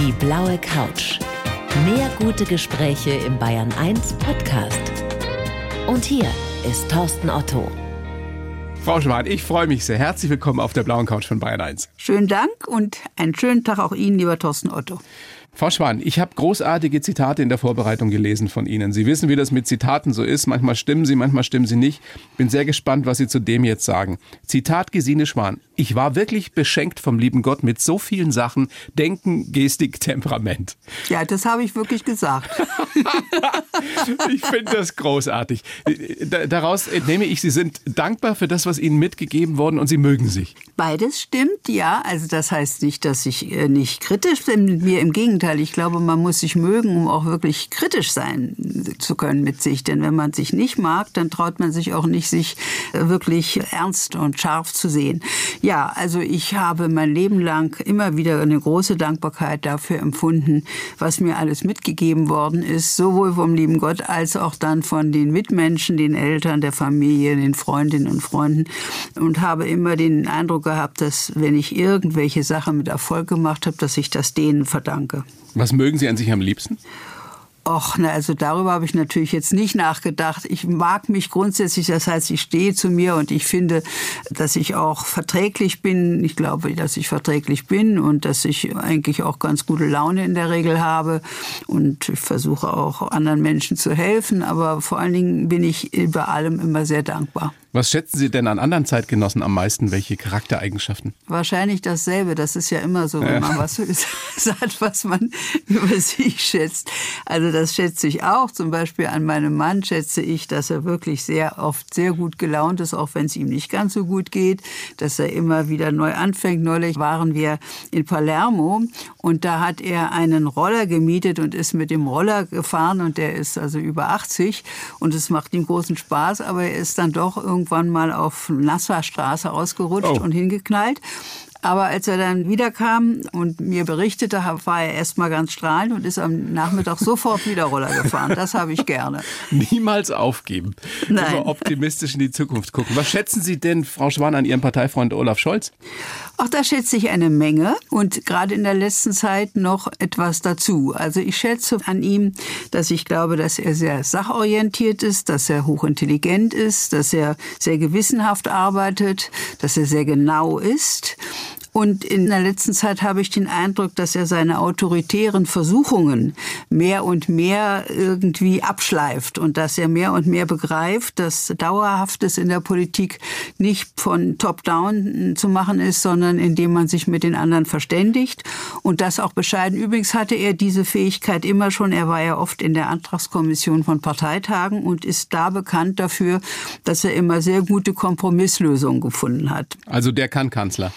Die blaue Couch. Mehr gute Gespräche im Bayern 1 Podcast. Und hier ist Thorsten Otto. Frau Schwan, ich freue mich sehr. Herzlich willkommen auf der blauen Couch von Bayern 1. Schönen Dank und einen schönen Tag auch Ihnen, lieber Thorsten Otto. Frau Schwan, ich habe großartige Zitate in der Vorbereitung gelesen von Ihnen. Sie wissen, wie das mit Zitaten so ist. Manchmal stimmen sie, manchmal stimmen sie nicht. Bin sehr gespannt, was Sie zu dem jetzt sagen. Zitat Gesine Schwan. Ich war wirklich beschenkt vom lieben Gott mit so vielen Sachen. Denken, Gestik, Temperament. Ja, das habe ich wirklich gesagt. ich finde das großartig. Daraus entnehme ich, Sie sind dankbar für das, was Ihnen mitgegeben worden und Sie mögen sich. Beides stimmt, ja. Also das heißt nicht, dass ich äh, nicht kritisch bin mir. Im Gegenteil. Gegenteil, ich glaube, man muss sich mögen, um auch wirklich kritisch sein zu können mit sich. Denn wenn man sich nicht mag, dann traut man sich auch nicht, sich wirklich ernst und scharf zu sehen. Ja, also ich habe mein Leben lang immer wieder eine große Dankbarkeit dafür empfunden, was mir alles mitgegeben worden ist, sowohl vom lieben Gott als auch dann von den Mitmenschen, den Eltern, der Familie, den Freundinnen und Freunden und habe immer den Eindruck gehabt, dass wenn ich irgendwelche Sachen mit Erfolg gemacht habe, dass ich das denen verdanke. Was mögen Sie an sich am liebsten? Och, na, also darüber habe ich natürlich jetzt nicht nachgedacht. Ich mag mich grundsätzlich, das heißt, ich stehe zu mir und ich finde, dass ich auch verträglich bin. Ich glaube, dass ich verträglich bin und dass ich eigentlich auch ganz gute Laune in der Regel habe und ich versuche auch anderen Menschen zu helfen, aber vor allen Dingen bin ich über allem immer sehr dankbar. Was schätzen Sie denn an anderen Zeitgenossen am meisten? Welche Charaktereigenschaften? Wahrscheinlich dasselbe. Das ist ja immer so, wenn ja. man was sagt, was man über sich schätzt. Also das schätze ich auch. Zum Beispiel an meinem Mann schätze ich, dass er wirklich sehr oft sehr gut gelaunt ist, auch wenn es ihm nicht ganz so gut geht. Dass er immer wieder neu anfängt. Neulich waren wir in Palermo und da hat er einen Roller gemietet und ist mit dem Roller gefahren und der ist also über 80 und es macht ihm großen Spaß, aber er ist dann doch irgendwie irgendwann mal auf Nassaustraße ausgerutscht oh. und hingeknallt. Aber als er dann wiederkam und mir berichtete, war er erst mal ganz strahlend und ist am Nachmittag sofort wieder Roller gefahren. Das habe ich gerne. Niemals aufgeben. Nein. Immer optimistisch in die Zukunft gucken. Was schätzen Sie denn, Frau Schwan, an Ihrem Parteifreund Olaf Scholz? Auch da schätze ich eine Menge und gerade in der letzten Zeit noch etwas dazu. Also ich schätze an ihm, dass ich glaube, dass er sehr sachorientiert ist, dass er hochintelligent ist, dass er sehr gewissenhaft arbeitet, dass er sehr genau ist und in der letzten Zeit habe ich den Eindruck, dass er seine autoritären Versuchungen mehr und mehr irgendwie abschleift und dass er mehr und mehr begreift, dass Dauerhaftes in der Politik nicht von Top-Down zu machen ist, sondern indem man sich mit den anderen verständigt und das auch bescheiden. Übrigens hatte er diese Fähigkeit immer schon. Er war ja oft in der Antragskommission von Parteitagen und ist da bekannt dafür, dass er immer sehr gute Kompromisslösungen gefunden hat. Also der kann Kanzler.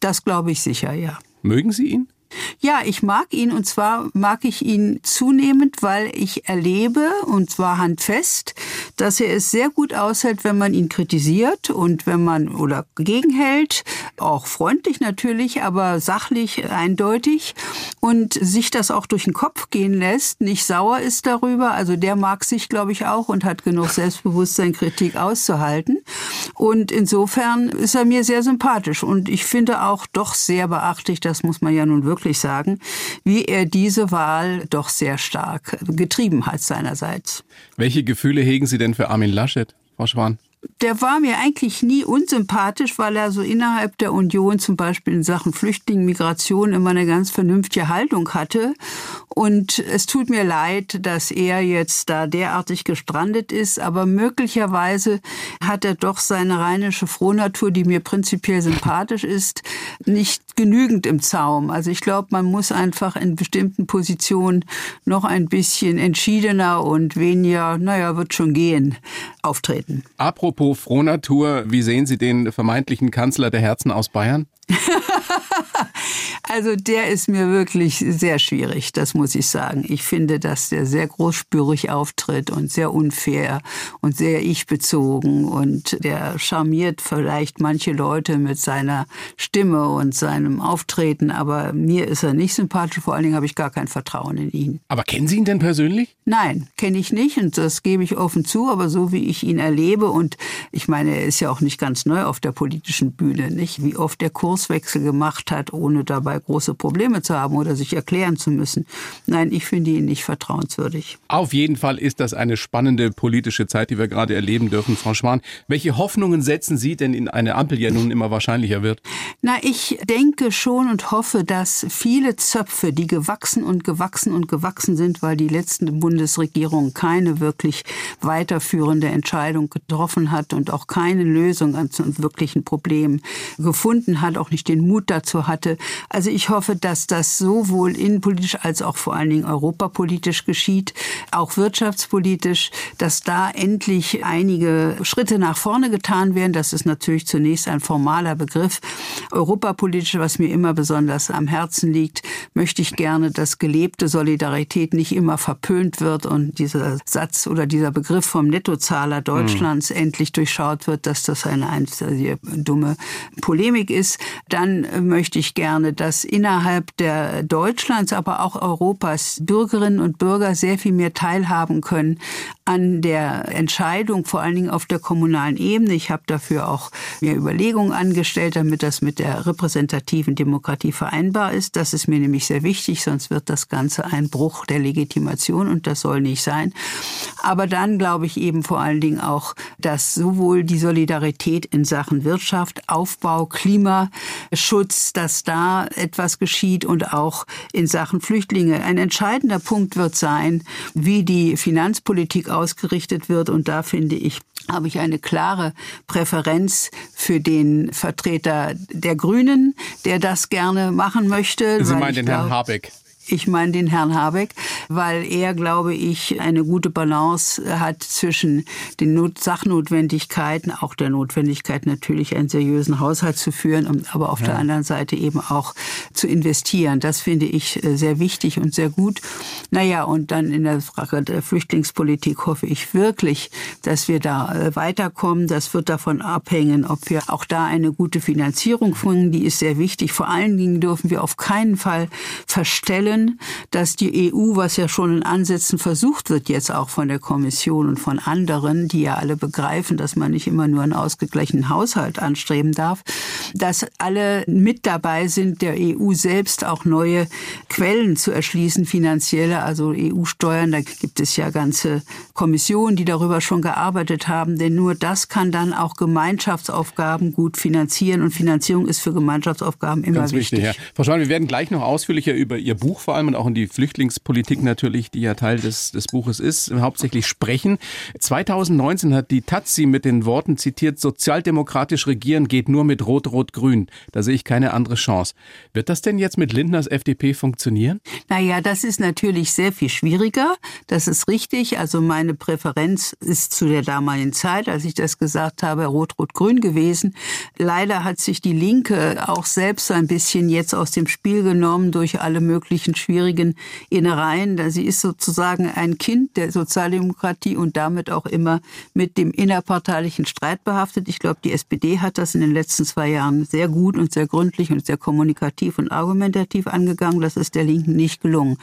Das glaube ich sicher, ja. Mögen Sie ihn? Ja, ich mag ihn und zwar mag ich ihn zunehmend, weil ich erlebe und zwar handfest, dass er es sehr gut aushält, wenn man ihn kritisiert und wenn man oder gegenhält, auch freundlich natürlich, aber sachlich eindeutig und sich das auch durch den Kopf gehen lässt, nicht sauer ist darüber. Also der mag sich, glaube ich, auch und hat genug Selbstbewusstsein, Kritik auszuhalten. Und insofern ist er mir sehr sympathisch und ich finde auch doch sehr beachtlich, das muss man ja nun wirklich wirklich sagen, wie er diese Wahl doch sehr stark getrieben hat seinerseits. Welche Gefühle hegen Sie denn für Armin Laschet, Frau Schwan? Der war mir eigentlich nie unsympathisch, weil er so innerhalb der Union zum Beispiel in Sachen Flüchtling, Migration immer eine ganz vernünftige Haltung hatte. Und es tut mir leid, dass er jetzt da derartig gestrandet ist, aber möglicherweise hat er doch seine rheinische Frohnatur, die mir prinzipiell sympathisch ist, nicht genügend im Zaum. Also ich glaube, man muss einfach in bestimmten Positionen noch ein bisschen entschiedener und weniger, naja, wird schon gehen, auftreten. Apropos Apropos Frohnatur, wie sehen Sie den vermeintlichen Kanzler der Herzen aus Bayern? Also der ist mir wirklich sehr schwierig, das muss ich sagen. Ich finde, dass der sehr großspürig auftritt und sehr unfair und sehr ich-bezogen und der charmiert vielleicht manche Leute mit seiner Stimme und seinem Auftreten, aber mir ist er nicht sympathisch, vor allen Dingen habe ich gar kein Vertrauen in ihn. Aber kennen Sie ihn denn persönlich? Nein, kenne ich nicht und das gebe ich offen zu, aber so wie ich ihn erlebe und ich meine, er ist ja auch nicht ganz neu auf der politischen Bühne, nicht? Wie oft der Kurswechsel gemacht hat, ohne dabei dabei große Probleme zu haben oder sich erklären zu müssen. Nein, ich finde ihn nicht vertrauenswürdig. Auf jeden Fall ist das eine spannende politische Zeit, die wir gerade erleben dürfen, Frau Schwan. Welche Hoffnungen setzen Sie denn in eine Ampel, die ja nun immer wahrscheinlicher wird? Na, ich denke schon und hoffe, dass viele Zöpfe, die gewachsen und gewachsen und gewachsen sind, weil die letzte Bundesregierung keine wirklich weiterführende Entscheidung getroffen hat und auch keine Lösung an wirklichen Problemen gefunden hat, auch nicht den Mut dazu hatte. Also ich hoffe, dass das sowohl innenpolitisch als auch vor allen Dingen europapolitisch geschieht, auch wirtschaftspolitisch, dass da endlich einige Schritte nach vorne getan werden. Das ist natürlich zunächst ein formaler Begriff. Europapolitisch, was mir immer besonders am Herzen liegt, möchte ich gerne, dass gelebte Solidarität nicht immer verpönt wird und dieser Satz oder dieser Begriff vom Nettozahler Deutschlands mhm. endlich durchschaut wird, dass das eine einzige dumme Polemik ist. Dann möchte ich gerne, dass innerhalb der Deutschlands, aber auch Europas Bürgerinnen und Bürger sehr viel mehr teilhaben können an der Entscheidung, vor allen Dingen auf der kommunalen Ebene. Ich habe dafür auch mir Überlegungen angestellt, damit das mit der repräsentativen Demokratie vereinbar ist. Das ist mir nämlich sehr wichtig, sonst wird das Ganze ein Bruch der Legitimation und das soll nicht sein. Aber dann glaube ich eben vor allen Dingen auch, dass sowohl die Solidarität in Sachen Wirtschaft, Aufbau, Klimaschutz, dass da etwas geschieht und auch in Sachen Flüchtlinge. Ein entscheidender Punkt wird sein, wie die Finanzpolitik ausgerichtet wird. Und da finde ich, habe ich eine klare Präferenz für den Vertreter der Grünen, der das gerne machen möchte. Sie meinen den Herrn Habeck? Ich meine den Herrn Habeck, weil er, glaube ich, eine gute Balance hat zwischen den Not Sachnotwendigkeiten, auch der Notwendigkeit natürlich einen seriösen Haushalt zu führen, aber auf ja. der anderen Seite eben auch zu investieren. Das finde ich äh, sehr wichtig und sehr gut. Naja, und dann in der Frage der Flüchtlingspolitik hoffe ich wirklich, dass wir da äh, weiterkommen. Das wird davon abhängen, ob wir auch da eine gute Finanzierung finden. Die ist sehr wichtig. Vor allen Dingen dürfen wir auf keinen Fall verstellen, wollen, dass die EU, was ja schon in Ansätzen versucht wird, jetzt auch von der Kommission und von anderen, die ja alle begreifen, dass man nicht immer nur einen ausgeglichenen Haushalt anstreben darf, dass alle mit dabei sind, der EU selbst auch neue Quellen zu erschließen, finanzielle, also EU-Steuern. Da gibt es ja ganze Kommissionen, die darüber schon gearbeitet haben, denn nur das kann dann auch Gemeinschaftsaufgaben gut finanzieren und Finanzierung ist für Gemeinschaftsaufgaben immer Ganz wichtig. wichtig. Ja. Frau Schwan, wir werden gleich noch ausführlicher über Ihr Buch vor allem und auch in die Flüchtlingspolitik natürlich, die ja Teil des, des Buches ist, hauptsächlich sprechen. 2019 hat die Taz mit den Worten zitiert, sozialdemokratisch regieren geht nur mit Rot-Rot-Grün. Da sehe ich keine andere Chance. Wird das denn jetzt mit Lindners FDP funktionieren? Naja, das ist natürlich sehr viel schwieriger. Das ist richtig. Also meine Präferenz ist zu der damaligen Zeit, als ich das gesagt habe, Rot-Rot-Grün gewesen. Leider hat sich die Linke auch selbst ein bisschen jetzt aus dem Spiel genommen durch alle möglichen schwierigen Innereien. Sie ist sozusagen ein Kind der Sozialdemokratie und damit auch immer mit dem innerparteilichen Streit behaftet. Ich glaube, die SPD hat das in den letzten zwei Jahren sehr gut und sehr gründlich und sehr kommunikativ und argumentativ angegangen. Das ist der Linken nicht gelungen.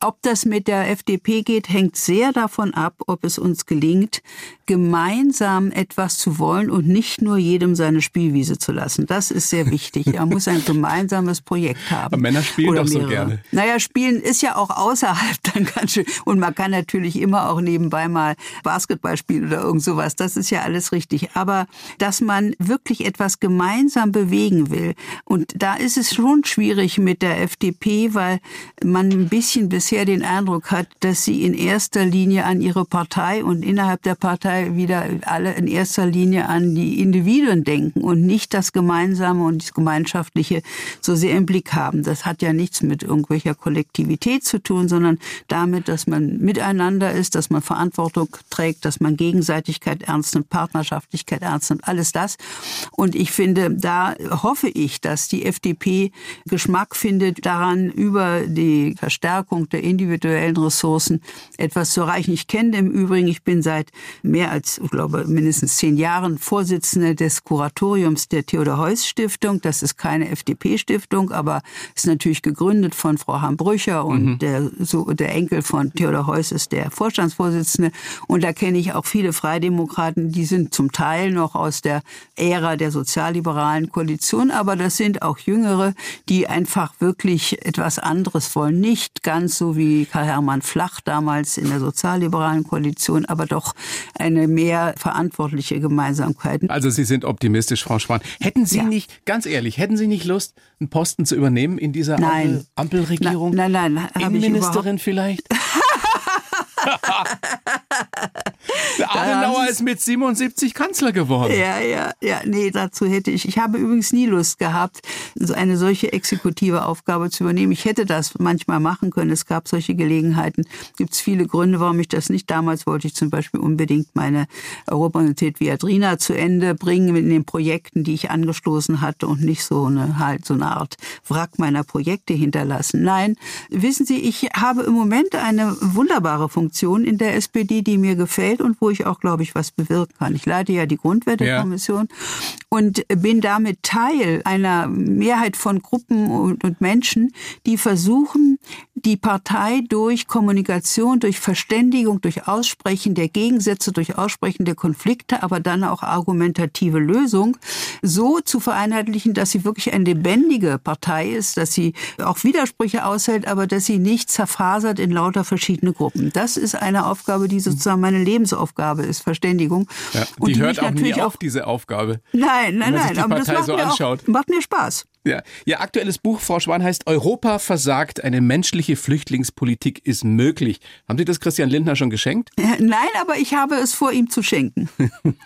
Ob das mit der FDP geht, hängt sehr davon ab, ob es uns gelingt, gemeinsam etwas zu wollen und nicht nur jedem seine Spielwiese zu lassen. Das ist sehr wichtig. Er muss ein gemeinsames Projekt haben. Aber Männer spielen doch so gerne. Naja, Spielen ist ja auch außerhalb dann ganz schön. Und man kann natürlich immer auch nebenbei mal Basketball spielen oder irgend sowas. Das ist ja alles richtig. Aber dass man wirklich etwas gemeinsam bewegen will. Und da ist es schon schwierig mit der FDP, weil man ein bisschen bisher den Eindruck hat, dass sie in erster Linie an ihre Partei und innerhalb der Partei wieder alle in erster Linie an die Individuen denken und nicht das Gemeinsame und das Gemeinschaftliche so sehr im Blick haben. Das hat ja nichts mit irgendwelcher Kollektivität zu tun, sondern damit, dass man miteinander ist, dass man Verantwortung trägt, dass man Gegenseitigkeit ernst nimmt, Partnerschaftlichkeit ernst nimmt, alles das. Und ich finde, da hoffe ich, dass die FDP Geschmack findet, daran über die Verstärkung der individuellen Ressourcen etwas zu erreichen. Ich kenne im Übrigen, ich bin seit mehr als, ich glaube, mindestens zehn Jahren Vorsitzende des Kuratoriums der Theodor Heuss Stiftung. Das ist keine FDP-Stiftung, aber ist natürlich gegründet von Frau Hambrücher und mhm. der, so, der Enkel von Theodor Heuss ist der Vorstandsvorsitzende. Und da kenne ich auch viele Freidemokraten, die sind zum Teil noch aus der Ära der sozialliberalen Koalition, aber das sind auch Jüngere, die die einfach wirklich etwas anderes wollen. Nicht ganz so wie Karl-Hermann Flach damals in der sozialliberalen Koalition, aber doch eine mehr verantwortliche Gemeinsamkeit. Also Sie sind optimistisch, Frau Spahn. Hätten Sie ja. nicht, ganz ehrlich, hätten Sie nicht Lust, einen Posten zu übernehmen in dieser nein. Ampel Ampelregierung? Nein, nein, nein. Innenministerin vielleicht? Adenauer ist mit 77 Kanzler geworden. Ja, ja, ja, nee, dazu hätte ich. Ich habe übrigens nie Lust gehabt, eine solche exekutive Aufgabe zu übernehmen. Ich hätte das manchmal machen können. Es gab solche Gelegenheiten. Gibt es viele Gründe, warum ich das nicht. Damals wollte ich zum Beispiel unbedingt meine Europa-Universität Viadrina zu Ende bringen in den Projekten, die ich angestoßen hatte und nicht so eine halt so eine Art Wrack meiner Projekte hinterlassen. Nein, wissen Sie, ich habe im Moment eine wunderbare Funktion in der SPD, die mir gefällt und wo ich auch, glaube ich, was bewirken kann. Ich leite ja die Grundwertekommission ja. und bin damit Teil einer Mehrheit von Gruppen und, und Menschen, die versuchen, die Partei durch Kommunikation, durch Verständigung, durch Aussprechen der Gegensätze, durch Aussprechen der Konflikte, aber dann auch argumentative Lösung so zu vereinheitlichen, dass sie wirklich eine lebendige Partei ist, dass sie auch Widersprüche aushält, aber dass sie nicht zerfasert in lauter verschiedene Gruppen. Das ist eine Aufgabe, die sozusagen meine Lebensaufgabe ist, Verständigung. Ja, die hört auch nie auf, diese Aufgabe. Nein, nein, nein, aber das macht, so mir auch, macht mir Spaß. Ja. Ihr aktuelles Buch, Frau Schwan, heißt Europa versagt, eine menschliche Flüchtlingspolitik ist möglich. Haben Sie das Christian Lindner schon geschenkt? Nein, aber ich habe es vor, ihm zu schenken.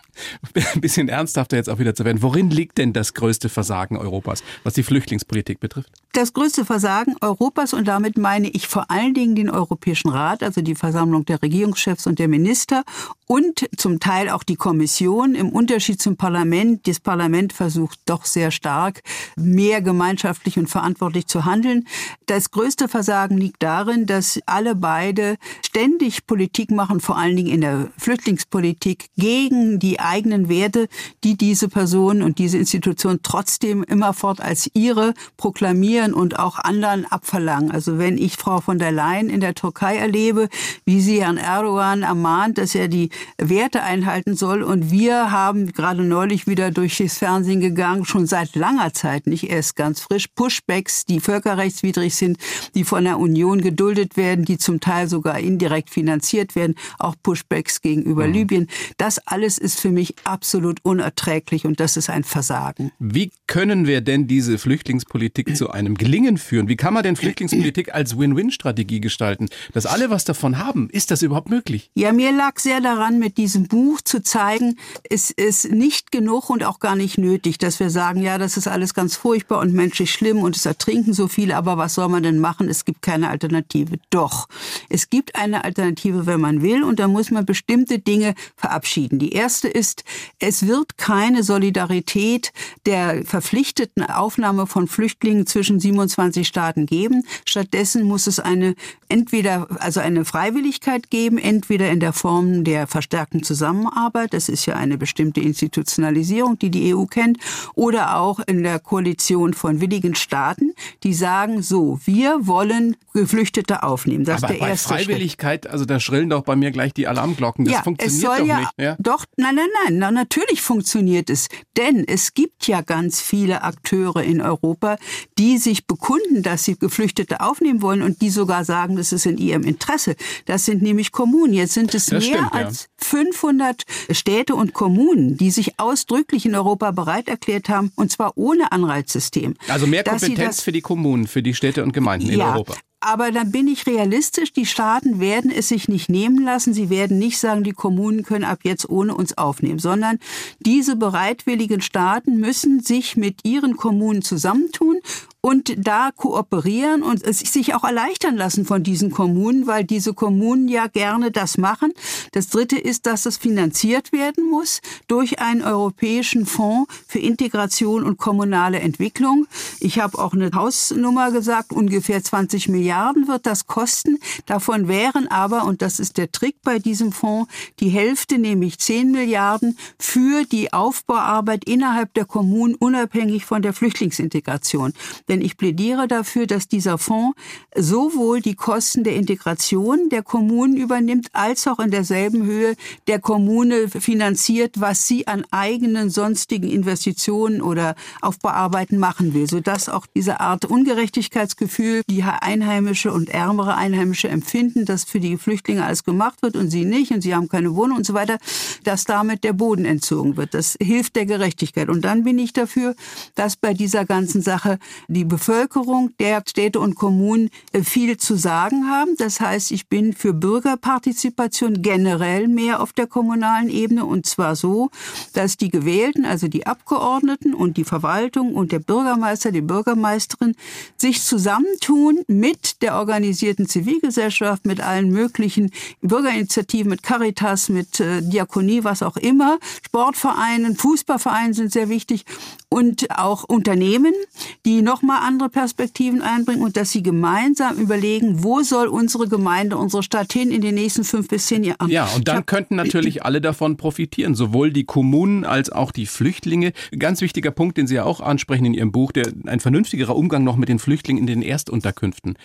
Ein bisschen ernsthafter jetzt auch wieder zu werden. Worin liegt denn das größte Versagen Europas, was die Flüchtlingspolitik betrifft? Das größte Versagen Europas, und damit meine ich vor allen Dingen den Europäischen Rat, also die Versammlung der Regierungschefs und der Minister und zum Teil auch die Kommission. Im Unterschied zum Parlament, das Parlament versucht doch sehr stark, mehr gemeinschaftlich und verantwortlich zu handeln. Das größte Versagen liegt darin, dass alle beide ständig Politik machen, vor allen Dingen in der Flüchtlingspolitik, gegen die eigenen Werte, die diese Person und diese Institution trotzdem immerfort als ihre proklamieren und auch anderen abverlangen. Also wenn ich Frau von der Leyen in der Türkei erlebe, wie sie Herrn Erdogan ermahnt, dass er die Werte einhalten soll und wir haben gerade neulich wieder durch das Fernsehen gegangen, schon seit langer Zeit, nicht erst ganz frisch, Pushbacks, die völkerrechtswidrig sind, die von der Union geduldet werden, die zum Teil sogar indirekt finanziert werden, auch Pushbacks gegenüber mhm. Libyen. Das alles ist für mich absolut unerträglich und das ist ein Versagen. Wie können wir denn diese Flüchtlingspolitik zu einem Gelingen führen? Wie kann man denn Flüchtlingspolitik als Win-Win-Strategie gestalten? Dass alle was davon haben, ist das überhaupt möglich? Ja, mir lag sehr daran, mit diesem Buch zu zeigen, es ist nicht genug und auch gar nicht nötig, dass wir sagen, ja, das ist alles ganz furchtbar und menschlich schlimm und es ertrinken so viele, aber was soll man denn machen? Es gibt keine Alternative. Doch, es gibt eine Alternative, wenn man will und da muss man bestimmte Dinge verabschieden. Die erste ist, es wird keine Solidarität der verpflichteten Aufnahme von Flüchtlingen zwischen 27 Staaten geben. Stattdessen muss es eine entweder also eine Freiwilligkeit geben, entweder in der Form der verstärkten Zusammenarbeit, das ist ja eine bestimmte Institutionalisierung, die die EU kennt, oder auch in der Koalition von willigen Staaten, die sagen, so, wir wollen Geflüchtete aufnehmen. Das Aber ist der bei erste Freiwilligkeit, Schritt. also da schrillen doch bei mir gleich die Alarmglocken. Das ja, funktioniert es soll doch ja, nicht. Ja? Doch, nein, nein, nein, na, natürlich funktioniert es. Denn es gibt ja ganz viele Akteure in Europa, die sich bekunden, dass sie Geflüchtete aufnehmen wollen und die sogar sagen, das ist in ihrem Interesse. Das sind nämlich Kommunen. Jetzt sind es das mehr stimmt, als ja. 500 Städte und Kommunen, die sich ausdrücklich in Europa bereit erklärt haben, und zwar ohne Anreizsystem. Also mehr Kompetenz für die Kommunen, für die Städte und Gemeinden in ja, Europa. Aber dann bin ich realistisch, die Staaten werden es sich nicht nehmen lassen. Sie werden nicht sagen, die Kommunen können ab jetzt ohne uns aufnehmen, sondern diese bereitwilligen Staaten müssen sich mit ihren Kommunen zusammentun und da kooperieren und es sich auch erleichtern lassen von diesen Kommunen, weil diese Kommunen ja gerne das machen. Das Dritte ist, dass es finanziert werden muss durch einen europäischen Fonds für Integration und kommunale Entwicklung. Ich habe auch eine Hausnummer gesagt, ungefähr 20 Milliarden wird das kosten. Davon wären aber, und das ist der Trick bei diesem Fonds, die Hälfte, nämlich 10 Milliarden, für die Aufbauarbeit innerhalb der Kommunen unabhängig von der Flüchtlingsintegration. Denn denn ich plädiere dafür, dass dieser Fonds sowohl die Kosten der Integration der Kommunen übernimmt, als auch in derselben Höhe der Kommune finanziert, was sie an eigenen sonstigen Investitionen oder Aufbearbeiten machen will, sodass auch diese Art Ungerechtigkeitsgefühl, die Einheimische und ärmere Einheimische empfinden, dass für die Flüchtlinge alles gemacht wird und sie nicht und sie haben keine Wohnung und so weiter, dass damit der Boden entzogen wird. Das hilft der Gerechtigkeit. Und dann bin ich dafür, dass bei dieser ganzen Sache die Bevölkerung der Städte und Kommunen äh, viel zu sagen haben. Das heißt, ich bin für Bürgerpartizipation generell mehr auf der kommunalen Ebene. Und zwar so, dass die Gewählten, also die Abgeordneten und die Verwaltung und der Bürgermeister, die Bürgermeisterin sich zusammentun mit der organisierten Zivilgesellschaft, mit allen möglichen Bürgerinitiativen, mit Caritas, mit äh, Diakonie, was auch immer, Sportvereinen, Fußballvereinen sind sehr wichtig und auch Unternehmen, die nochmal andere Perspektiven einbringen und dass sie gemeinsam überlegen, wo soll unsere Gemeinde, unsere Stadt hin in den nächsten fünf bis zehn Jahren. Ja, und dann hab, könnten natürlich alle davon profitieren, sowohl die Kommunen als auch die Flüchtlinge. Ganz wichtiger Punkt, den Sie ja auch ansprechen in Ihrem Buch, der ein vernünftigerer Umgang noch mit den Flüchtlingen in den Erstunterkünften.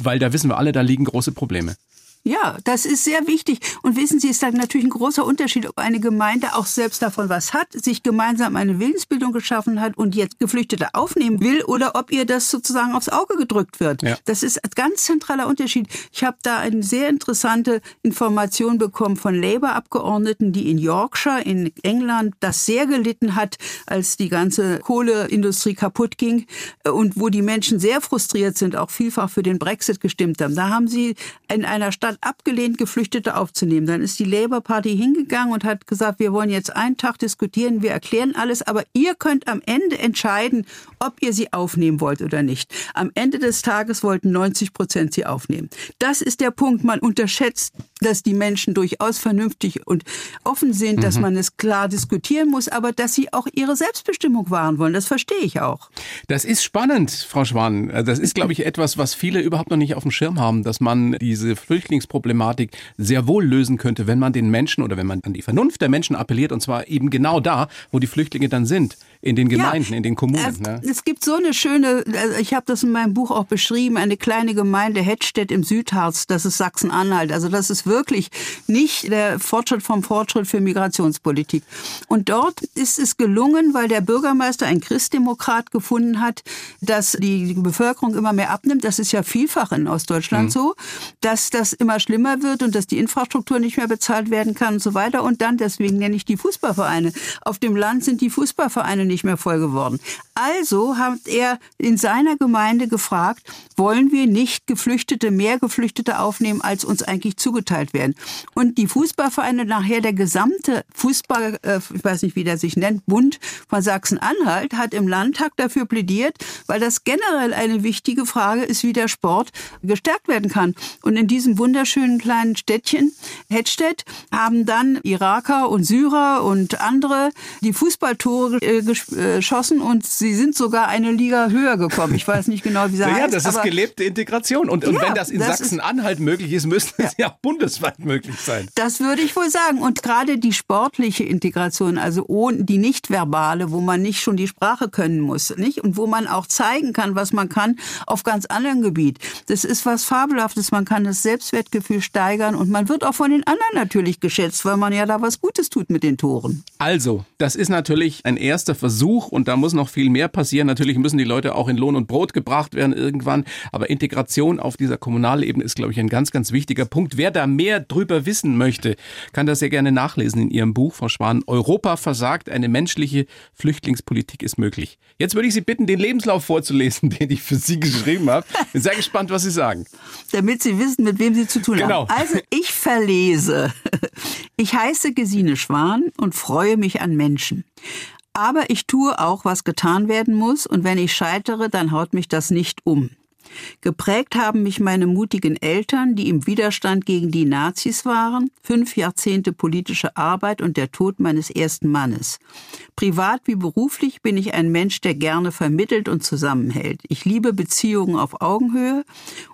Weil da wissen wir alle, da liegen große Probleme. Ja, das ist sehr wichtig. Und wissen Sie, es ist dann natürlich ein großer Unterschied, ob eine Gemeinde auch selbst davon was hat, sich gemeinsam eine Willensbildung geschaffen hat und jetzt Geflüchtete aufnehmen will oder ob ihr das sozusagen aufs Auge gedrückt wird. Ja. Das ist ein ganz zentraler Unterschied. Ich habe da eine sehr interessante Information bekommen von Labour-Abgeordneten, die in Yorkshire in England das sehr gelitten hat, als die ganze Kohleindustrie kaputt ging und wo die Menschen sehr frustriert sind, auch vielfach für den Brexit gestimmt haben. Da haben sie in einer Stadt hat abgelehnt, Geflüchtete aufzunehmen. Dann ist die Labour Party hingegangen und hat gesagt, wir wollen jetzt einen Tag diskutieren, wir erklären alles, aber ihr könnt am Ende entscheiden, ob ihr sie aufnehmen wollt oder nicht. Am Ende des Tages wollten 90 Prozent sie aufnehmen. Das ist der Punkt. Man unterschätzt, dass die Menschen durchaus vernünftig und offen sind, mhm. dass man es klar diskutieren muss, aber dass sie auch ihre Selbstbestimmung wahren wollen. Das verstehe ich auch. Das ist spannend, Frau Schwan. Das ist, glaube ich, etwas, was viele überhaupt noch nicht auf dem Schirm haben, dass man diese Flüchtlinge Flüchtlingsproblematik sehr wohl lösen könnte, wenn man den Menschen oder wenn man an die Vernunft der Menschen appelliert und zwar eben genau da, wo die Flüchtlinge dann sind in den Gemeinden, ja, in den Kommunen. Ne? Es gibt so eine schöne, also ich habe das in meinem Buch auch beschrieben, eine kleine Gemeinde Hettstedt im Südharz, das ist Sachsen-Anhalt. Also das ist wirklich nicht der Fortschritt vom Fortschritt für Migrationspolitik. Und dort ist es gelungen, weil der Bürgermeister ein Christdemokrat gefunden hat, dass die Bevölkerung immer mehr abnimmt. Das ist ja vielfach in Ostdeutschland mhm. so, dass das immer schlimmer wird und dass die Infrastruktur nicht mehr bezahlt werden kann und so weiter. Und dann, deswegen nenne ich die Fußballvereine. Auf dem Land sind die Fußballvereine nicht mehr voll geworden. Also hat er in seiner Gemeinde gefragt, wollen wir nicht Geflüchtete, mehr Geflüchtete aufnehmen, als uns eigentlich zugeteilt werden. Und die Fußballvereine, nachher der gesamte Fußball, äh, ich weiß nicht, wie der sich nennt, Bund von Sachsen-Anhalt, hat im Landtag dafür plädiert, weil das generell eine wichtige Frage ist, wie der Sport gestärkt werden kann. Und in diesem wunderschönen kleinen Städtchen, Hettstedt, haben dann Iraker und Syrer und andere die Fußballtore äh, geschossen und sie sind sogar eine Liga höher gekommen. Ich weiß nicht genau, wie sie ja, heißt. Ja, das ist gelebte Integration. Und, und ja, wenn das in Sachsen-Anhalt möglich ist, müsste es ja bundesweit möglich sein. Das würde ich wohl sagen. Und gerade die sportliche Integration, also die nicht verbale, wo man nicht schon die Sprache können muss, nicht? Und wo man auch zeigen kann, was man kann auf ganz anderem Gebiet. Das ist was Fabelhaftes. Man kann das Selbstwertgefühl steigern und man wird auch von den anderen natürlich geschätzt, weil man ja da was Gutes tut mit den Toren. Also, das ist natürlich ein erster Versuch und da muss noch viel mehr passieren. Natürlich müssen die Leute auch in Lohn und Brot gebracht werden irgendwann, aber Integration auf dieser Kommunalebene ist, glaube ich, ein ganz, ganz wichtiger Punkt. Wer da mehr drüber wissen möchte, kann das sehr gerne nachlesen in Ihrem Buch, Frau Schwan. Europa versagt, eine menschliche Flüchtlingspolitik ist möglich. Jetzt würde ich Sie bitten, den Lebenslauf vorzulesen, den ich für Sie geschrieben habe. Bin sehr gespannt, was Sie sagen. Damit Sie wissen, mit wem Sie zu tun genau. haben. Also, ich verlese. Ich heiße Gesine Schwan und freue mich an Menschen. Aber ich tue auch, was getan werden muss, und wenn ich scheitere, dann haut mich das nicht um. Geprägt haben mich meine mutigen Eltern, die im Widerstand gegen die Nazis waren, fünf Jahrzehnte politische Arbeit und der Tod meines ersten Mannes. Privat wie beruflich bin ich ein Mensch, der gerne vermittelt und zusammenhält. Ich liebe Beziehungen auf Augenhöhe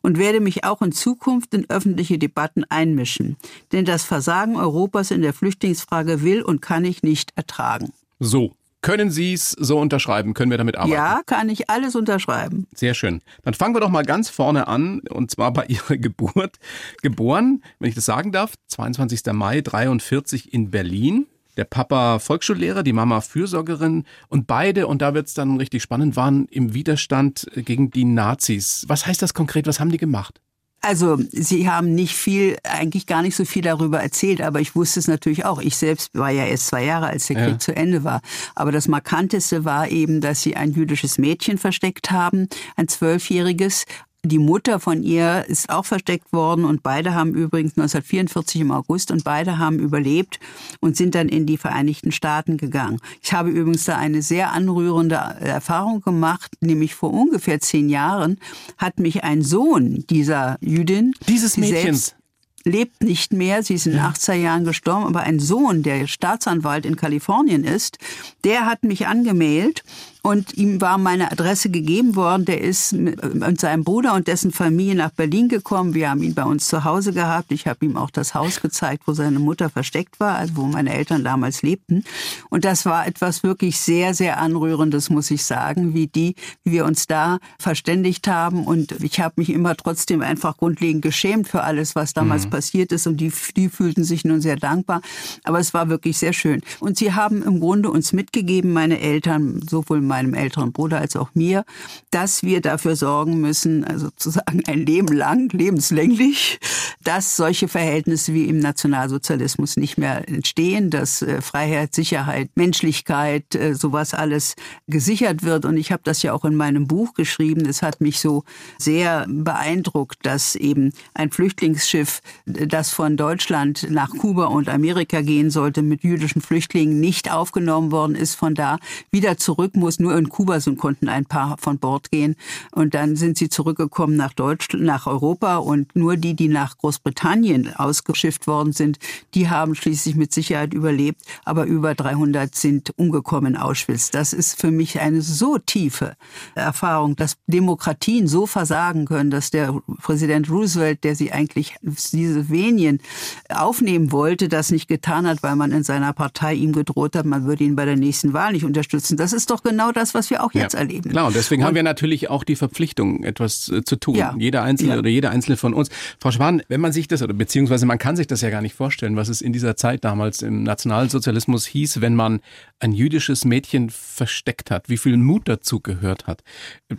und werde mich auch in Zukunft in öffentliche Debatten einmischen. Denn das Versagen Europas in der Flüchtlingsfrage will und kann ich nicht ertragen. So, Können Sie es so unterschreiben? Können wir damit arbeiten? Ja, kann ich alles unterschreiben. Sehr schön. Dann fangen wir doch mal ganz vorne an, und zwar bei Ihrer Geburt. Geboren, wenn ich das sagen darf, 22. Mai 43 in Berlin. Der Papa Volksschullehrer, die Mama Fürsorgerin und beide, und da wird es dann richtig spannend, waren im Widerstand gegen die Nazis. Was heißt das konkret? Was haben die gemacht? Also Sie haben nicht viel, eigentlich gar nicht so viel darüber erzählt, aber ich wusste es natürlich auch. Ich selbst war ja erst zwei Jahre, als der Krieg ja. zu Ende war. Aber das Markanteste war eben, dass Sie ein jüdisches Mädchen versteckt haben, ein zwölfjähriges, die Mutter von ihr ist auch versteckt worden und beide haben übrigens 1944 im August und beide haben überlebt und sind dann in die Vereinigten Staaten gegangen. Ich habe übrigens da eine sehr anrührende Erfahrung gemacht, nämlich vor ungefähr zehn Jahren hat mich ein Sohn dieser Jüdin, dieses Mädchens, lebt nicht mehr, sie ist in den 80er Jahren gestorben, aber ein Sohn, der Staatsanwalt in Kalifornien ist, der hat mich angemeldet und ihm war meine Adresse gegeben worden. Der ist mit seinem Bruder und dessen Familie nach Berlin gekommen. Wir haben ihn bei uns zu Hause gehabt. Ich habe ihm auch das Haus gezeigt, wo seine Mutter versteckt war, also wo meine Eltern damals lebten. Und das war etwas wirklich sehr, sehr anrührendes, muss ich sagen, wie die, wie wir uns da verständigt haben. Und ich habe mich immer trotzdem einfach grundlegend geschämt für alles, was damals mhm. passiert ist. Und die, die fühlten sich nun sehr dankbar. Aber es war wirklich sehr schön. Und sie haben im Grunde uns mitgegeben, meine Eltern, sowohl meine meinem älteren Bruder als auch mir, dass wir dafür sorgen müssen, also sozusagen ein Leben lang, lebenslänglich, dass solche Verhältnisse wie im Nationalsozialismus nicht mehr entstehen, dass äh, Freiheit, Sicherheit, Menschlichkeit, äh, sowas alles gesichert wird. Und ich habe das ja auch in meinem Buch geschrieben. Es hat mich so sehr beeindruckt, dass eben ein Flüchtlingsschiff, das von Deutschland nach Kuba und Amerika gehen sollte, mit jüdischen Flüchtlingen nicht aufgenommen worden ist, von da wieder zurück muss, nur in Kuba sind, konnten ein paar von Bord gehen. Und dann sind sie zurückgekommen nach Deutschland, nach Europa. Und nur die, die nach Großbritannien ausgeschifft worden sind, die haben schließlich mit Sicherheit überlebt. Aber über 300 sind umgekommen in Auschwitz. Das ist für mich eine so tiefe Erfahrung, dass Demokratien so versagen können, dass der Präsident Roosevelt, der sie eigentlich diese Venien aufnehmen wollte, das nicht getan hat, weil man in seiner Partei ihm gedroht hat, man würde ihn bei der nächsten Wahl nicht unterstützen. Das ist doch genau das, was wir auch jetzt ja, erleben. Klar, und deswegen und, haben wir natürlich auch die Verpflichtung, etwas äh, zu tun. Ja, jeder Einzelne ja. oder jeder Einzelne von uns. Frau Schwan, wenn man sich das, oder beziehungsweise man kann sich das ja gar nicht vorstellen, was es in dieser Zeit damals im Nationalsozialismus hieß, wenn man ein jüdisches Mädchen versteckt hat, wie viel Mut dazu gehört hat.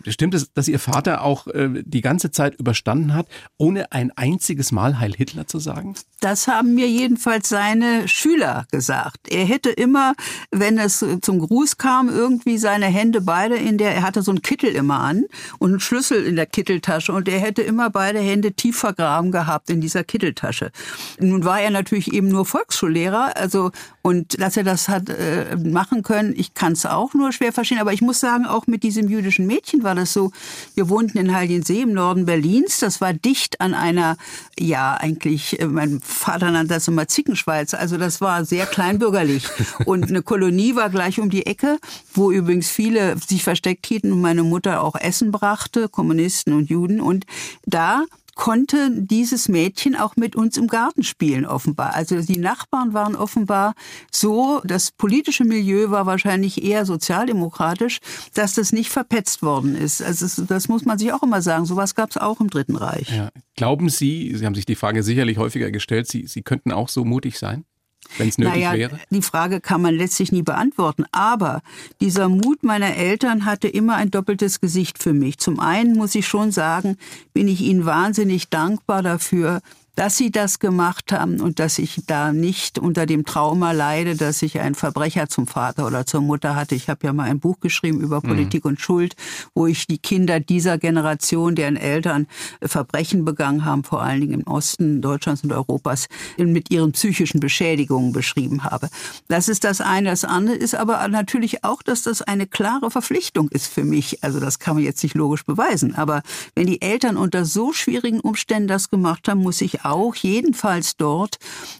Stimmt es, dass Ihr Vater auch äh, die ganze Zeit überstanden hat, ohne ein einziges Mal Heil Hitler zu sagen? Das haben mir jedenfalls seine Schüler gesagt. Er hätte immer, wenn es zum Gruß kam, irgendwie seine Hände beide in der, er hatte so einen Kittel immer an und einen Schlüssel in der Kitteltasche und er hätte immer beide Hände tief vergraben gehabt in dieser Kitteltasche. Nun war er natürlich eben nur Volksschullehrer, also und dass er das hat äh, machen können, ich kann es auch nur schwer verstehen. Aber ich muss sagen, auch mit diesem jüdischen Mädchen war das so. Wir wohnten in Heiligensee im Norden Berlins. Das war dicht an einer, ja eigentlich, äh, mein Vater nannte das immer Zickenschweiz. Also das war sehr kleinbürgerlich. Und eine Kolonie war gleich um die Ecke, wo übrigens viele sich versteckt hielten und meine Mutter auch Essen brachte, Kommunisten und Juden. Und da konnte dieses Mädchen auch mit uns im Garten spielen, offenbar. Also die Nachbarn waren offenbar so, das politische Milieu war wahrscheinlich eher sozialdemokratisch, dass das nicht verpetzt worden ist. Also das, das muss man sich auch immer sagen. Sowas gab es auch im Dritten Reich. Ja. Glauben Sie, Sie haben sich die Frage sicherlich häufiger gestellt, Sie, Sie könnten auch so mutig sein? Wenn es nötig naja, wäre? Die Frage kann man letztlich nie beantworten. Aber dieser Mut meiner Eltern hatte immer ein doppeltes Gesicht für mich. Zum einen muss ich schon sagen, bin ich ihnen wahnsinnig dankbar dafür, dass sie das gemacht haben und dass ich da nicht unter dem Trauma leide, dass ich einen Verbrecher zum Vater oder zur Mutter hatte. Ich habe ja mal ein Buch geschrieben über mhm. Politik und Schuld, wo ich die Kinder dieser Generation, deren Eltern Verbrechen begangen haben, vor allen Dingen im Osten Deutschlands und Europas, mit ihren psychischen Beschädigungen beschrieben habe. Das ist das eine. Das andere ist aber natürlich auch, dass das eine klare Verpflichtung ist für mich. Also das kann man jetzt nicht logisch beweisen. Aber wenn die Eltern unter so schwierigen Umständen das gemacht haben, muss ich auch jedenfalls dort,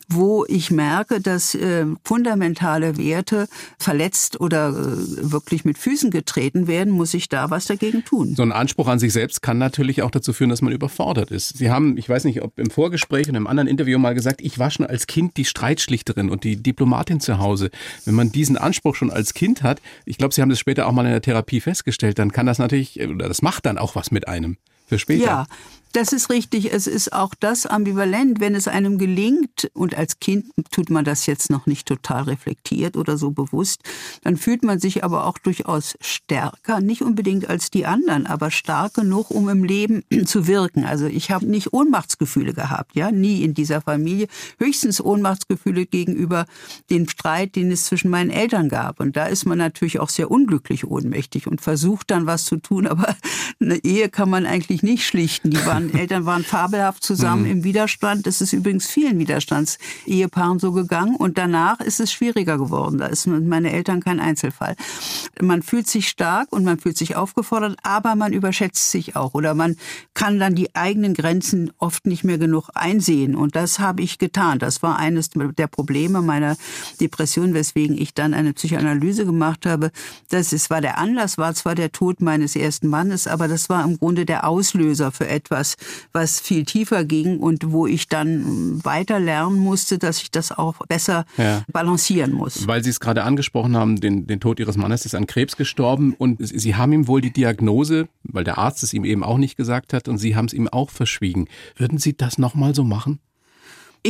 wo ich merke, dass äh, fundamentale Werte verletzt oder äh, wirklich mit Füßen getreten werden, muss ich da was dagegen tun. So ein Anspruch an sich selbst kann natürlich auch dazu führen, dass man überfordert ist. Sie haben, ich weiß nicht, ob im Vorgespräch und im anderen Interview mal gesagt, ich war schon als Kind die Streitschlichterin und die Diplomatin zu Hause. Wenn man diesen Anspruch schon als Kind hat, ich glaube, Sie haben das später auch mal in der Therapie festgestellt, dann kann das natürlich, oder das macht dann auch was mit einem für später. Ja, das ist richtig. Es ist auch das ambivalent, wenn es einem gelingt, und als Kind tut man das jetzt noch nicht total reflektiert oder so bewusst, dann fühlt man sich aber auch durchaus stärker, nicht unbedingt als die anderen, aber stark genug, um im Leben zu wirken. Also ich habe nicht Ohnmachtsgefühle gehabt, ja, nie in dieser Familie, höchstens Ohnmachtsgefühle gegenüber dem Streit, den es zwischen meinen Eltern gab. Und da ist man natürlich auch sehr unglücklich ohnmächtig und versucht dann was zu tun, aber eine Ehe kann man eigentlich nicht schlichten. Die waren Eltern waren fabelhaft zusammen mhm. im Widerstand. Das ist übrigens vielen Widerstandsehepaaren so gegangen. Und danach ist es schwieriger geworden. Da ist meine Eltern kein Einzelfall. Man fühlt sich stark und man fühlt sich aufgefordert, aber man überschätzt sich auch. Oder man kann dann die eigenen Grenzen oft nicht mehr genug einsehen. Und das habe ich getan. Das war eines der Probleme meiner Depression, weswegen ich dann eine Psychoanalyse gemacht habe. Das ist, war der Anlass, war zwar der Tod meines ersten Mannes, aber das war im Grunde der Auslöser für etwas, was viel tiefer ging und wo ich dann weiter lernen musste, dass ich das auch besser ja. balancieren muss. Weil Sie es gerade angesprochen haben, den, den Tod Ihres Mannes ist an Krebs gestorben und Sie haben ihm wohl die Diagnose, weil der Arzt es ihm eben auch nicht gesagt hat und Sie haben es ihm auch verschwiegen. Würden Sie das nochmal so machen?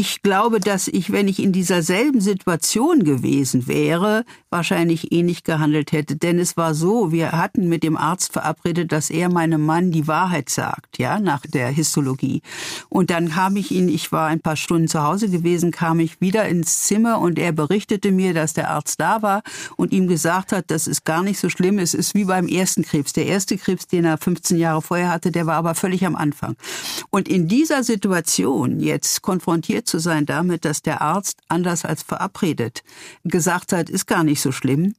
Ich glaube, dass ich, wenn ich in dieser selben Situation gewesen wäre, wahrscheinlich ähnlich gehandelt hätte. Denn es war so, wir hatten mit dem Arzt verabredet, dass er meinem Mann die Wahrheit sagt, ja, nach der Histologie. Und dann kam ich ihn, ich war ein paar Stunden zu Hause gewesen, kam ich wieder ins Zimmer und er berichtete mir, dass der Arzt da war und ihm gesagt hat, das ist gar nicht so schlimm, es ist wie beim ersten Krebs. Der erste Krebs, den er 15 Jahre vorher hatte, der war aber völlig am Anfang. Und in dieser Situation jetzt konfrontiert zu sein damit, dass der Arzt, anders als verabredet, gesagt hat, ist gar nicht so schlimm,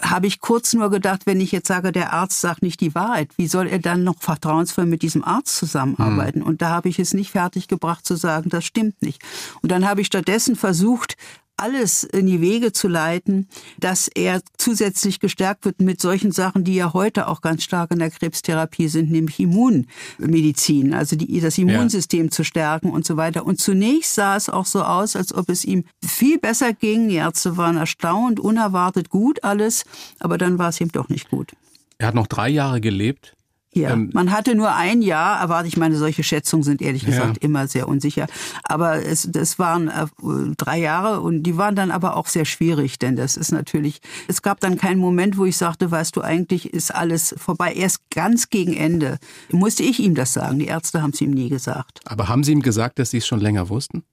habe ich kurz nur gedacht, wenn ich jetzt sage, der Arzt sagt nicht die Wahrheit, wie soll er dann noch vertrauensvoll mit diesem Arzt zusammenarbeiten? Mhm. Und da habe ich es nicht fertiggebracht zu sagen, das stimmt nicht. Und dann habe ich stattdessen versucht, alles in die Wege zu leiten, dass er zusätzlich gestärkt wird mit solchen Sachen, die ja heute auch ganz stark in der Krebstherapie sind, nämlich Immunmedizin, also die, das Immunsystem ja. zu stärken und so weiter. Und zunächst sah es auch so aus, als ob es ihm viel besser ging. Die Ärzte waren erstaunt, unerwartet gut alles, aber dann war es ihm doch nicht gut. Er hat noch drei Jahre gelebt. Ja, ähm, man hatte nur ein Jahr erwartet. Ich meine, solche Schätzungen sind ehrlich gesagt ja. immer sehr unsicher. Aber es, das waren äh, drei Jahre und die waren dann aber auch sehr schwierig, denn das ist natürlich, es gab dann keinen Moment, wo ich sagte, weißt du, eigentlich ist alles vorbei. Erst ganz gegen Ende musste ich ihm das sagen. Die Ärzte haben es ihm nie gesagt. Aber haben Sie ihm gesagt, dass Sie es schon länger wussten?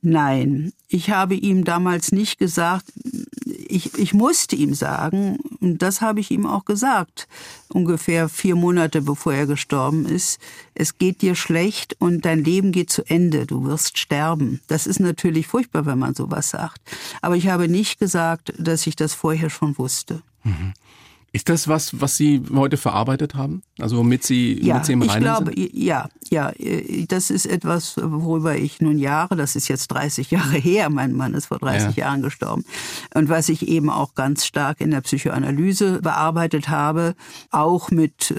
Nein, ich habe ihm damals nicht gesagt, ich, ich musste ihm sagen, und das habe ich ihm auch gesagt, ungefähr vier Monate bevor er gestorben ist, es geht dir schlecht und dein Leben geht zu Ende, du wirst sterben. Das ist natürlich furchtbar, wenn man sowas sagt. Aber ich habe nicht gesagt, dass ich das vorher schon wusste. Mhm. Ist das was, was Sie heute verarbeitet haben? Also womit Sie, ja, mit Sie im Reinen ich glaube, sind? Ja, ja, das ist etwas, worüber ich nun Jahre, das ist jetzt 30 Jahre her, mein Mann ist vor 30 ja. Jahren gestorben, und was ich eben auch ganz stark in der Psychoanalyse bearbeitet habe, auch mit äh,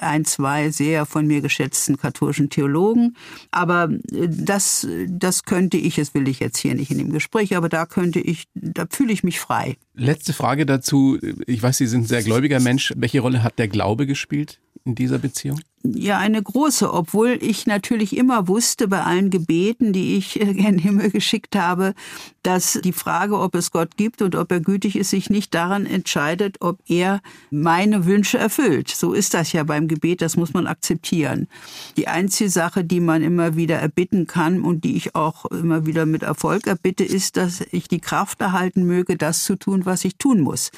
ein, zwei sehr von mir geschätzten katholischen Theologen. Aber äh, das, das könnte ich, das will ich jetzt hier nicht in dem Gespräch, aber da könnte ich, da fühle ich mich frei. Letzte Frage dazu. Ich weiß, Sie sind ein sehr gläubiger Mensch. Welche Rolle hat der Glaube gespielt in dieser Beziehung? Ja, eine große, obwohl ich natürlich immer wusste bei allen Gebeten, die ich in den Himmel geschickt habe, dass die Frage, ob es Gott gibt und ob er gütig ist, sich nicht daran entscheidet, ob er meine Wünsche erfüllt. So ist das ja beim Gebet, das muss man akzeptieren. Die einzige Sache, die man immer wieder erbitten kann und die ich auch immer wieder mit Erfolg erbitte, ist, dass ich die Kraft erhalten möge, das zu tun, was ich tun muss.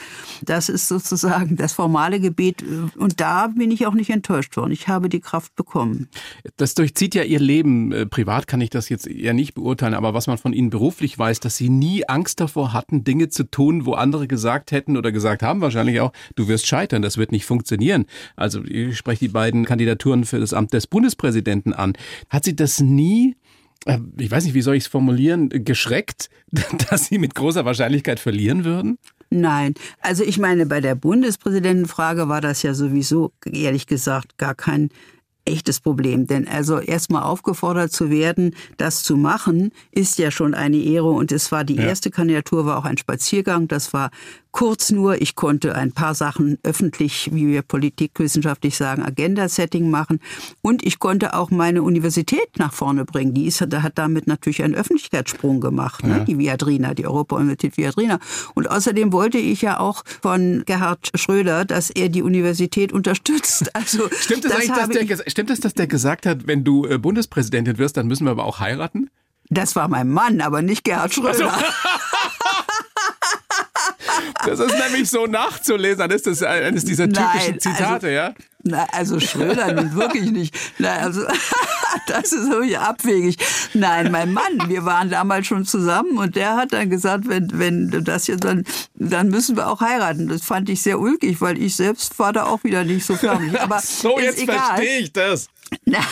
Das ist sozusagen das formale Gebet und da bin ich auch nicht enttäuscht worden. Ich habe die Kraft bekommen. Das durchzieht ja Ihr Leben. Äh, privat kann ich das jetzt eher nicht beurteilen, aber was man von Ihnen beruflich weiß, dass Sie nie Angst davor hatten, Dinge zu tun, wo andere gesagt hätten oder gesagt haben wahrscheinlich auch, du wirst scheitern, das wird nicht funktionieren. Also ich spreche die beiden Kandidaturen für das Amt des Bundespräsidenten an. Hat Sie das nie äh, ich weiß nicht, wie soll ich es formulieren, geschreckt, dass Sie mit großer Wahrscheinlichkeit verlieren würden? Nein, also ich meine, bei der Bundespräsidentenfrage war das ja sowieso, ehrlich gesagt, gar kein echtes Problem. Denn also erstmal aufgefordert zu werden, das zu machen, ist ja schon eine Ehre. Und es war die ja. erste Kandidatur, war auch ein Spaziergang. Das war kurz nur. Ich konnte ein paar Sachen öffentlich, wie wir politikwissenschaftlich sagen, Agenda-Setting machen. Und ich konnte auch meine Universität nach vorne bringen. Die ist, hat damit natürlich einen Öffentlichkeitssprung gemacht, ne? ja. die Viadrina, die Europa-Universität Viadrina. Und außerdem wollte ich ja auch von Gerhard Schröder, dass er die Universität unterstützt. Also, Stimmt es eigentlich, dass der, stimmt es, dass der gesagt hat, wenn du äh, Bundespräsidentin wirst, dann müssen wir aber auch heiraten? Das war mein Mann, aber nicht Gerhard Schröder. Also. Das ist nämlich so nachzulesen. Das ist eines dieser typischen Nein, also Zitate, also, ja? Na, also Schröder nun wirklich nicht. Na, also, das ist wirklich abwegig. Nein, mein Mann, wir waren damals schon zusammen und der hat dann gesagt, wenn, wenn du das jetzt dann, dann müssen wir auch heiraten. Das fand ich sehr ulkig, weil ich selbst war da auch wieder nicht so förmlich. Aber so, jetzt verstehe ich das. Nein,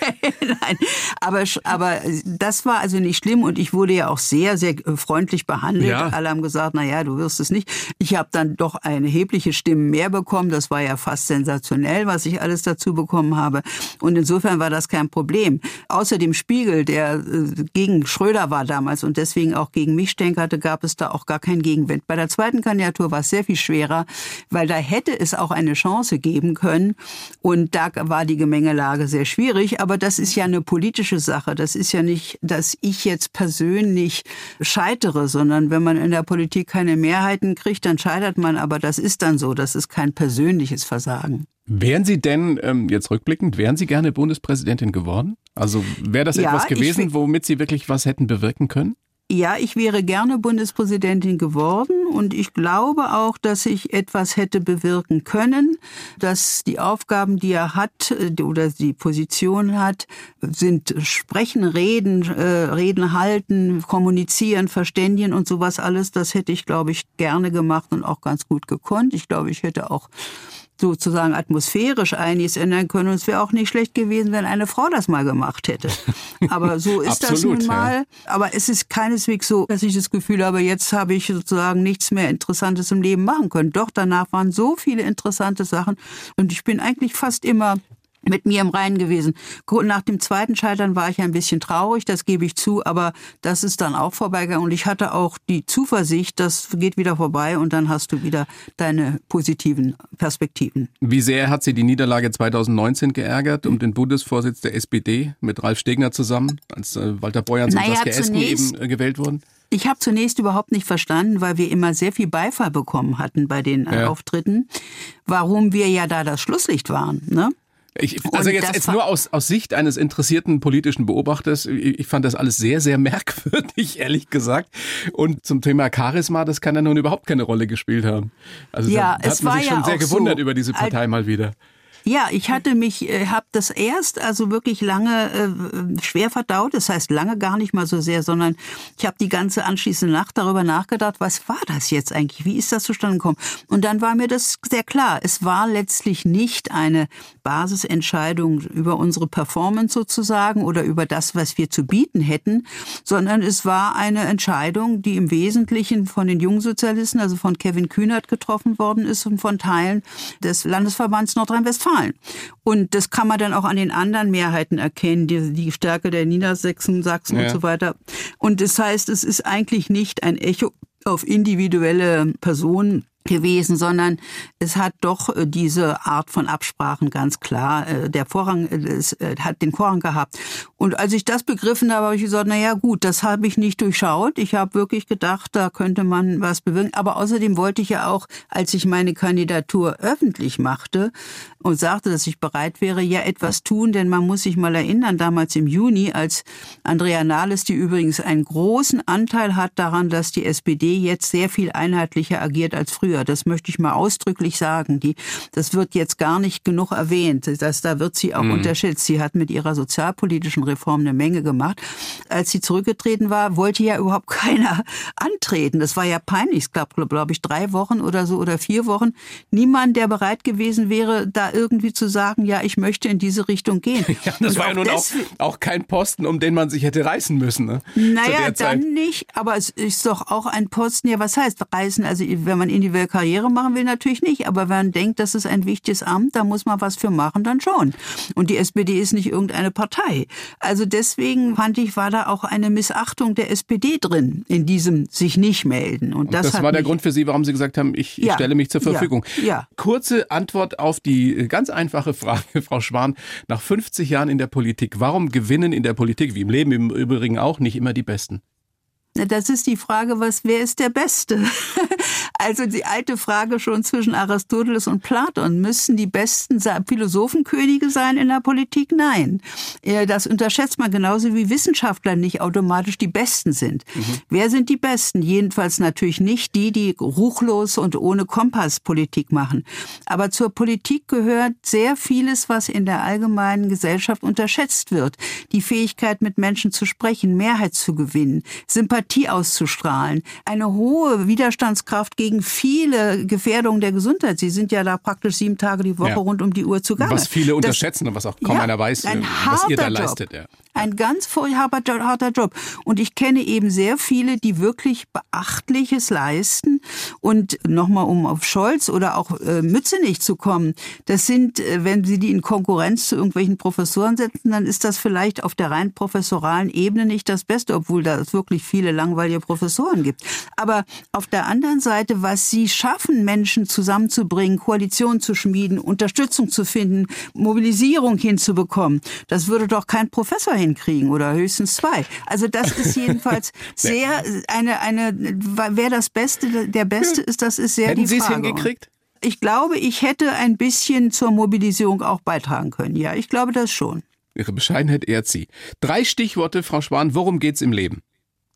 nein, aber, aber das war also nicht schlimm und ich wurde ja auch sehr, sehr freundlich behandelt. Ja. Alle haben gesagt, na ja, du wirst es nicht. Ich habe dann doch eine erhebliche Stimme mehr bekommen. Das war ja fast sensationell, was ich alles dazu bekommen habe. Und insofern war das kein Problem. Außer dem Spiegel, der äh, gegen Schröder war damals und deswegen auch gegen mich stänkerte, gab es da auch gar keinen Gegenwind. Bei der zweiten Kandidatur war es sehr viel schwerer, weil da hätte es auch eine Chance geben können. Und da war die Gemengelage Lage sehr schwierig, aber das ist ja eine politische Sache. Das ist ja nicht, dass ich jetzt persönlich scheitere, sondern wenn man in der Politik keine Mehrheiten kriegt, dann scheitert man. Aber das ist dann so. Das ist kein persönliches Versagen. Wären Sie denn, ähm, jetzt rückblickend, wären Sie gerne Bundespräsidentin geworden? Also wäre das ja, etwas gewesen, womit Sie wirklich was hätten bewirken können? Ja, ich wäre gerne Bundespräsidentin geworden und ich glaube auch, dass ich etwas hätte bewirken können, dass die Aufgaben, die er hat äh, oder die Position hat, sind sprechen, reden, äh, reden halten, kommunizieren, verständigen und sowas alles. Das hätte ich, glaube ich, gerne gemacht und auch ganz gut gekonnt. Ich glaube, ich hätte auch sozusagen atmosphärisch einiges ändern können. Und es wäre auch nicht schlecht gewesen, wenn eine Frau das mal gemacht hätte. Aber so ist das nun mal. Ja. Aber es ist keineswegs so, dass ich das Gefühl habe, jetzt habe ich sozusagen nichts mehr Interessantes im Leben machen können. Doch danach waren so viele interessante Sachen. Und ich bin eigentlich fast immer mit mir im Reinen gewesen. Nach dem zweiten Scheitern war ich ein bisschen traurig, das gebe ich zu, aber das ist dann auch vorbeigegangen und ich hatte auch die Zuversicht, das geht wieder vorbei und dann hast du wieder deine positiven Perspektiven. Wie sehr hat Sie die Niederlage 2019 geärgert um den Bundesvorsitz der SPD mit Ralf Stegner zusammen, als äh, Walter Beuerns naja, und Saskia Esken eben äh, gewählt wurden? Ich habe zunächst überhaupt nicht verstanden, weil wir immer sehr viel Beifall bekommen hatten bei den äh, ja. Auftritten, warum wir ja da das Schlusslicht waren. Ne? Ich, also jetzt, jetzt nur aus, aus Sicht eines interessierten politischen Beobachters, ich, ich fand das alles sehr, sehr merkwürdig, ehrlich gesagt. Und zum Thema Charisma, das kann ja nun überhaupt keine Rolle gespielt haben. Also ja, da hat man sich schon ja sehr gewundert so, über diese Partei mal wieder. Ja, ich hatte mich, äh, habe das erst also wirklich lange äh, schwer verdaut. Das heißt lange gar nicht mal so sehr, sondern ich habe die ganze anschließende Nacht darüber nachgedacht, was war das jetzt eigentlich? Wie ist das zustande gekommen? Und dann war mir das sehr klar. Es war letztlich nicht eine Basisentscheidung über unsere Performance sozusagen oder über das, was wir zu bieten hätten, sondern es war eine Entscheidung, die im Wesentlichen von den Jungsozialisten, also von Kevin Kühnert getroffen worden ist und von Teilen des Landesverbands Nordrhein-Westfalen. Zahlen. Und das kann man dann auch an den anderen Mehrheiten erkennen, die, die Stärke der Niedersachsen, Sachsen ja. und so weiter. Und das heißt, es ist eigentlich nicht ein Echo auf individuelle Personen gewesen, sondern es hat doch äh, diese Art von Absprachen ganz klar äh, der Vorrang äh, es hat den Vorrang gehabt. Und als ich das begriffen habe, habe ich gesagt, na ja, gut, das habe ich nicht durchschaut. Ich habe wirklich gedacht, da könnte man was bewirken, aber außerdem wollte ich ja auch, als ich meine Kandidatur öffentlich machte und sagte, dass ich bereit wäre, ja etwas tun, denn man muss sich mal erinnern, damals im Juni, als Andrea Nahles, die übrigens einen großen Anteil hat daran, dass die SPD jetzt sehr viel einheitlicher agiert als früher. Das möchte ich mal ausdrücklich sagen. Die, das wird jetzt gar nicht genug erwähnt. Das, da wird sie auch mhm. unterschätzt. Sie hat mit ihrer sozialpolitischen Reform eine Menge gemacht. Als sie zurückgetreten war, wollte ja überhaupt keiner antreten. Das war ja peinlich. Es gab, glaube ich, drei Wochen oder so oder vier Wochen. Niemand, der bereit gewesen wäre, da irgendwie zu sagen, ja, ich möchte in diese Richtung gehen. Ja, das Und war ja nun auch, auch kein Posten, um den man sich hätte reißen müssen. Ne? Naja, dann nicht. Aber es ist doch auch ein Posten, ja, was heißt reißen? Also wenn man individuell Karriere machen will, natürlich nicht. Aber wenn man denkt, das ist ein wichtiges Amt, da muss man was für machen, dann schon. Und die SPD ist nicht irgendeine Partei. Also deswegen fand ich, war da auch eine Missachtung der SPD drin, in diesem sich nicht melden. Und, Und das, das war der Grund für Sie, warum Sie gesagt haben, ich, ich ja, stelle mich zur Verfügung. Ja, ja. Kurze Antwort auf die ganz einfache Frage, Frau Schwan. Nach 50 Jahren in der Politik, warum gewinnen in der Politik, wie im Leben im Übrigen auch, nicht immer die Besten? Das ist die Frage, was, wer ist der Beste? Also die alte Frage schon zwischen Aristoteles und Platon. Müssen die besten Philosophenkönige sein in der Politik? Nein. Das unterschätzt man genauso wie Wissenschaftler nicht automatisch die Besten sind. Mhm. Wer sind die Besten? Jedenfalls natürlich nicht die, die ruchlos und ohne Kompass Politik machen. Aber zur Politik gehört sehr vieles, was in der allgemeinen Gesellschaft unterschätzt wird. Die Fähigkeit, mit Menschen zu sprechen, Mehrheit zu gewinnen, Sympathie Sympathie auszustrahlen, eine hohe Widerstandskraft gegen viele Gefährdungen der Gesundheit. Sie sind ja da praktisch sieben Tage die Woche ja. rund um die Uhr zu zugange. Was viele unterschätzen und was auch kaum ja, einer weiß, was ihr da leistet. Ja. Ein ganz harter Job. Und ich kenne eben sehr viele, die wirklich Beachtliches leisten. Und nochmal, um auf Scholz oder auch äh, Mützenich zu kommen, das sind, äh, wenn Sie die in Konkurrenz zu irgendwelchen Professoren setzen, dann ist das vielleicht auf der rein professoralen Ebene nicht das Beste, obwohl da es wirklich viele langweilige Professoren gibt. Aber auf der anderen Seite, was sie schaffen, Menschen zusammenzubringen, Koalitionen zu schmieden, Unterstützung zu finden, Mobilisierung hinzubekommen, das würde doch kein Professor hinkriegen oder höchstens zwei. Also das ist jedenfalls sehr eine eine wer das Beste der Beste ist, das ist sehr Hätten die Frage. Sie es hingekriegt? Ich glaube, ich hätte ein bisschen zur Mobilisierung auch beitragen können. Ja, ich glaube das schon. Ihre Bescheidenheit ehrt Sie. Drei Stichworte, Frau Spahn, worum geht's im Leben?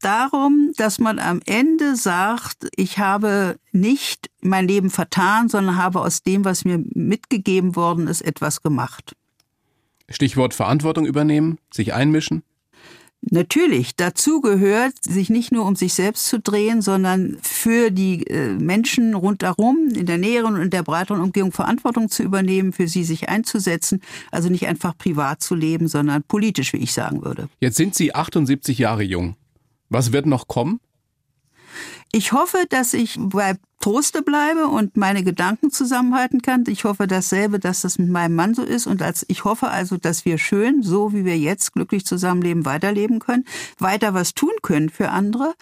darum, dass man am Ende sagt, ich habe nicht mein Leben vertan, sondern habe aus dem, was mir mitgegeben worden ist, etwas gemacht. Stichwort Verantwortung übernehmen, sich einmischen? Natürlich, dazu gehört, sich nicht nur um sich selbst zu drehen, sondern für die äh, Menschen rundherum, in der näheren und in der breiteren Umgebung Verantwortung zu übernehmen, für sie sich einzusetzen. Also nicht einfach privat zu leben, sondern politisch, wie ich sagen würde. Jetzt sind Sie 78 Jahre jung. Was wird noch kommen? Ich hoffe, dass ich bei Troste bleibe und meine Gedanken zusammenhalten kann. Ich hoffe dasselbe, dass das mit meinem Mann so ist und als ich hoffe also, dass wir schön, so wie wir jetzt glücklich zusammenleben, weiterleben können, weiter was tun können für andere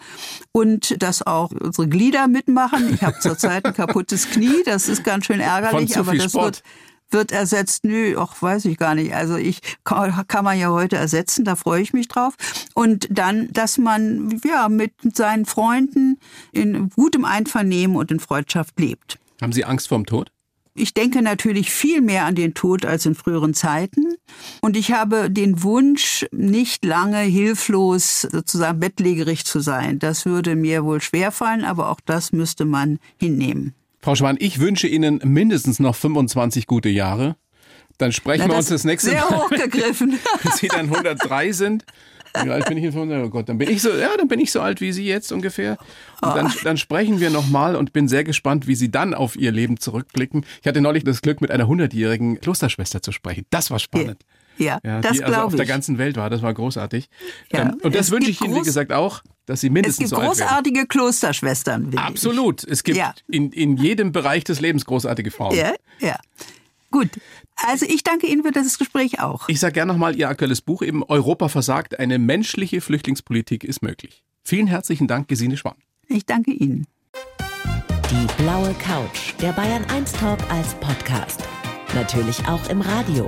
und dass auch unsere Glieder mitmachen. Ich habe zurzeit ein kaputtes Knie, das ist ganz schön ärgerlich, aber das Sport. wird wird ersetzt. Nö, ach, weiß ich gar nicht. Also ich kann, kann man ja heute ersetzen, da freue ich mich drauf. Und dann, dass man ja mit seinen Freunden in gutem Einvernehmen und in Freundschaft lebt. Haben Sie Angst vorm Tod? Ich denke natürlich viel mehr an den Tod als in früheren Zeiten. Und ich habe den Wunsch, nicht lange hilflos sozusagen bettlägerig zu sein. Das würde mir wohl schwerfallen, aber auch das müsste man hinnehmen. Frau Schwan, ich wünsche Ihnen mindestens noch 25 gute Jahre. Dann sprechen Na, wir uns das nächste sehr Mal. hochgegriffen. Wenn Sie dann 103 sind. Wie alt bin ich jetzt? Oh Gott, dann bin ich so, ja, dann bin ich so alt wie Sie jetzt ungefähr. Und dann, oh. dann sprechen wir nochmal und bin sehr gespannt, wie Sie dann auf Ihr Leben zurückblicken. Ich hatte neulich das Glück, mit einer 100-jährigen Klosterschwester zu sprechen. Das war spannend. Ja, ja das die also auf ich. der ganzen Welt war. Das war großartig. Ja, und das wünsche ich Ihnen, wie gesagt, auch, dass Sie mindestens so alt werden. Es gibt großartige Klosterschwestern. Absolut. Es gibt ja. in, in jedem Bereich des Lebens großartige Frauen. Ja, ja. Gut. Also ich danke Ihnen für das Gespräch auch. Ich sage gerne nochmal Ihr aktuelles Buch eben Europa versagt, eine menschliche Flüchtlingspolitik ist möglich. Vielen herzlichen Dank, Gesine Schwan. Ich danke Ihnen. Die blaue Couch, der Bayern 1 Talk als Podcast. Natürlich auch im Radio.